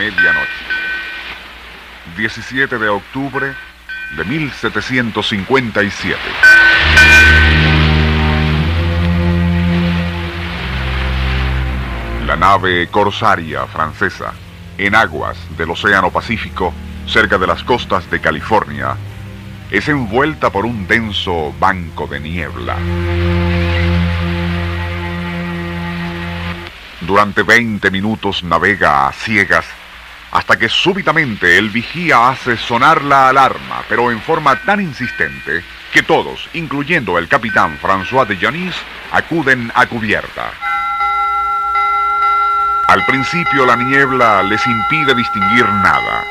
Medianoche. 17 de octubre de 1757. La nave corsaria francesa, en aguas del Océano Pacífico, cerca de las costas de California, es envuelta por un denso banco de niebla. Durante 20 minutos navega a ciegas hasta que súbitamente el vigía hace sonar la alarma, pero en forma tan insistente que todos, incluyendo el capitán François de Janis, acuden a cubierta. Al principio la niebla les impide distinguir nada,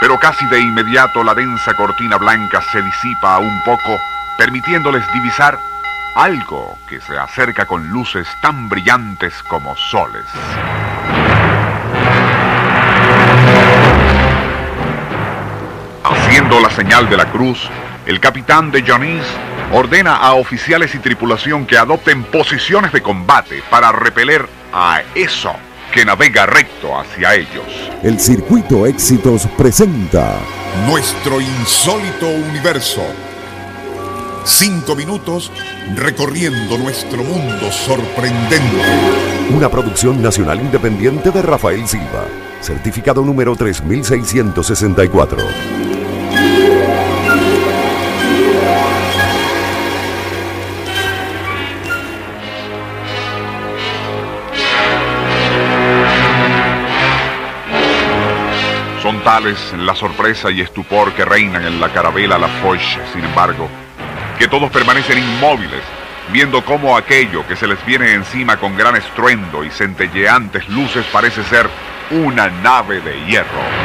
pero casi de inmediato la densa cortina blanca se disipa un poco, permitiéndoles divisar algo que se acerca con luces tan brillantes como soles. Haciendo la señal de la cruz, el capitán de Janis ordena a oficiales y tripulación que adopten posiciones de combate para repeler a eso que navega recto hacia ellos. El Circuito Éxitos presenta Nuestro insólito universo. Cinco minutos recorriendo nuestro mundo sorprendente. una producción nacional independiente de Rafael Silva, certificado número 3664. Son tales la sorpresa y estupor que reinan en la carabela La Foch, sin embargo, que todos permanecen inmóviles, viendo cómo aquello que se les viene encima con gran estruendo y centelleantes luces parece ser una nave de hierro.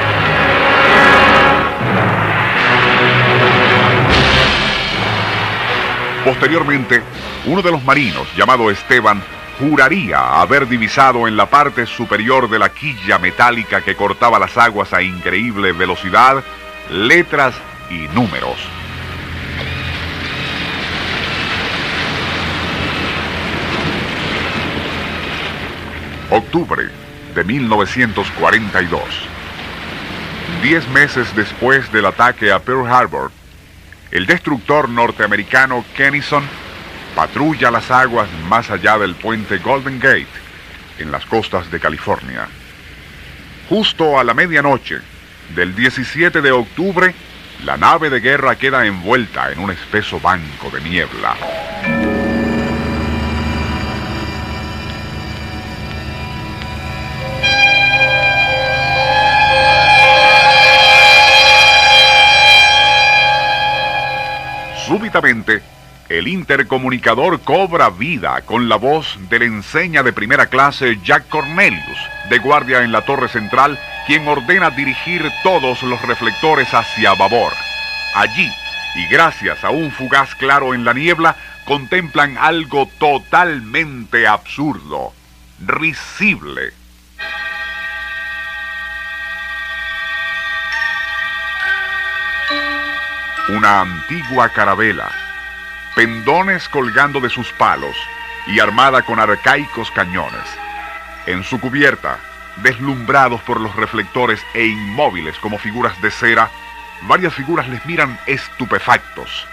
Posteriormente, uno de los marinos, llamado Esteban, juraría haber divisado en la parte superior de la quilla metálica que cortaba las aguas a increíble velocidad letras y números. Octubre de 1942. Diez meses después del ataque a Pearl Harbor, el destructor norteamericano Kennison patrulla las aguas más allá del puente Golden Gate, en las costas de California. Justo a la medianoche del 17 de octubre, la nave de guerra queda envuelta en un espeso banco de niebla. El intercomunicador cobra vida con la voz del enseña de primera clase Jack Cornelius, de guardia en la torre central, quien ordena dirigir todos los reflectores hacia babor. Allí, y gracias a un fugaz claro en la niebla, contemplan algo totalmente absurdo, risible. Una antigua carabela, pendones colgando de sus palos y armada con arcaicos cañones. En su cubierta, deslumbrados por los reflectores e inmóviles como figuras de cera, varias figuras les miran estupefactos.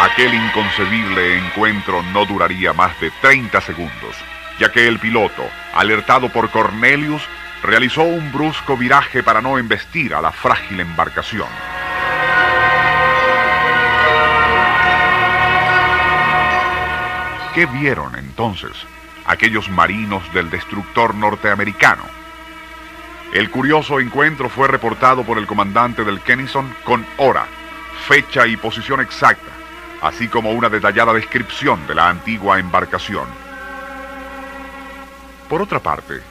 Aquel inconcebible encuentro no duraría más de 30 segundos, ya que el piloto, alertado por Cornelius, realizó un brusco viraje para no embestir a la frágil embarcación. ¿Qué vieron entonces aquellos marinos del destructor norteamericano? El curioso encuentro fue reportado por el comandante del Kennison con hora, fecha y posición exacta, así como una detallada descripción de la antigua embarcación. Por otra parte,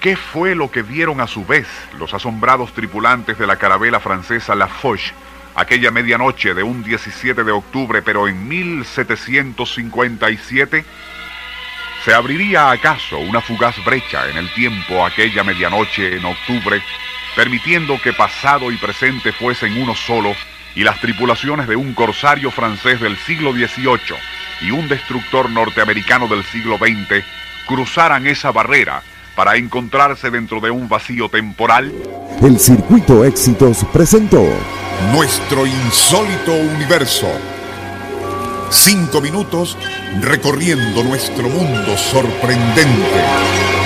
¿qué fue lo que vieron a su vez los asombrados tripulantes de la carabela francesa La Foch aquella medianoche de un 17 de octubre, pero en 1757? ¿Se abriría acaso una fugaz brecha en el tiempo aquella medianoche en octubre, permitiendo que pasado y presente fuesen uno solo y las tripulaciones de un corsario francés del siglo XVIII y un destructor norteamericano del siglo XX cruzaran esa barrera para encontrarse dentro de un vacío temporal? El Circuito Éxitos presentó Nuestro insólito universo. Cinco minutos recorriendo nuestro mundo sorprendente.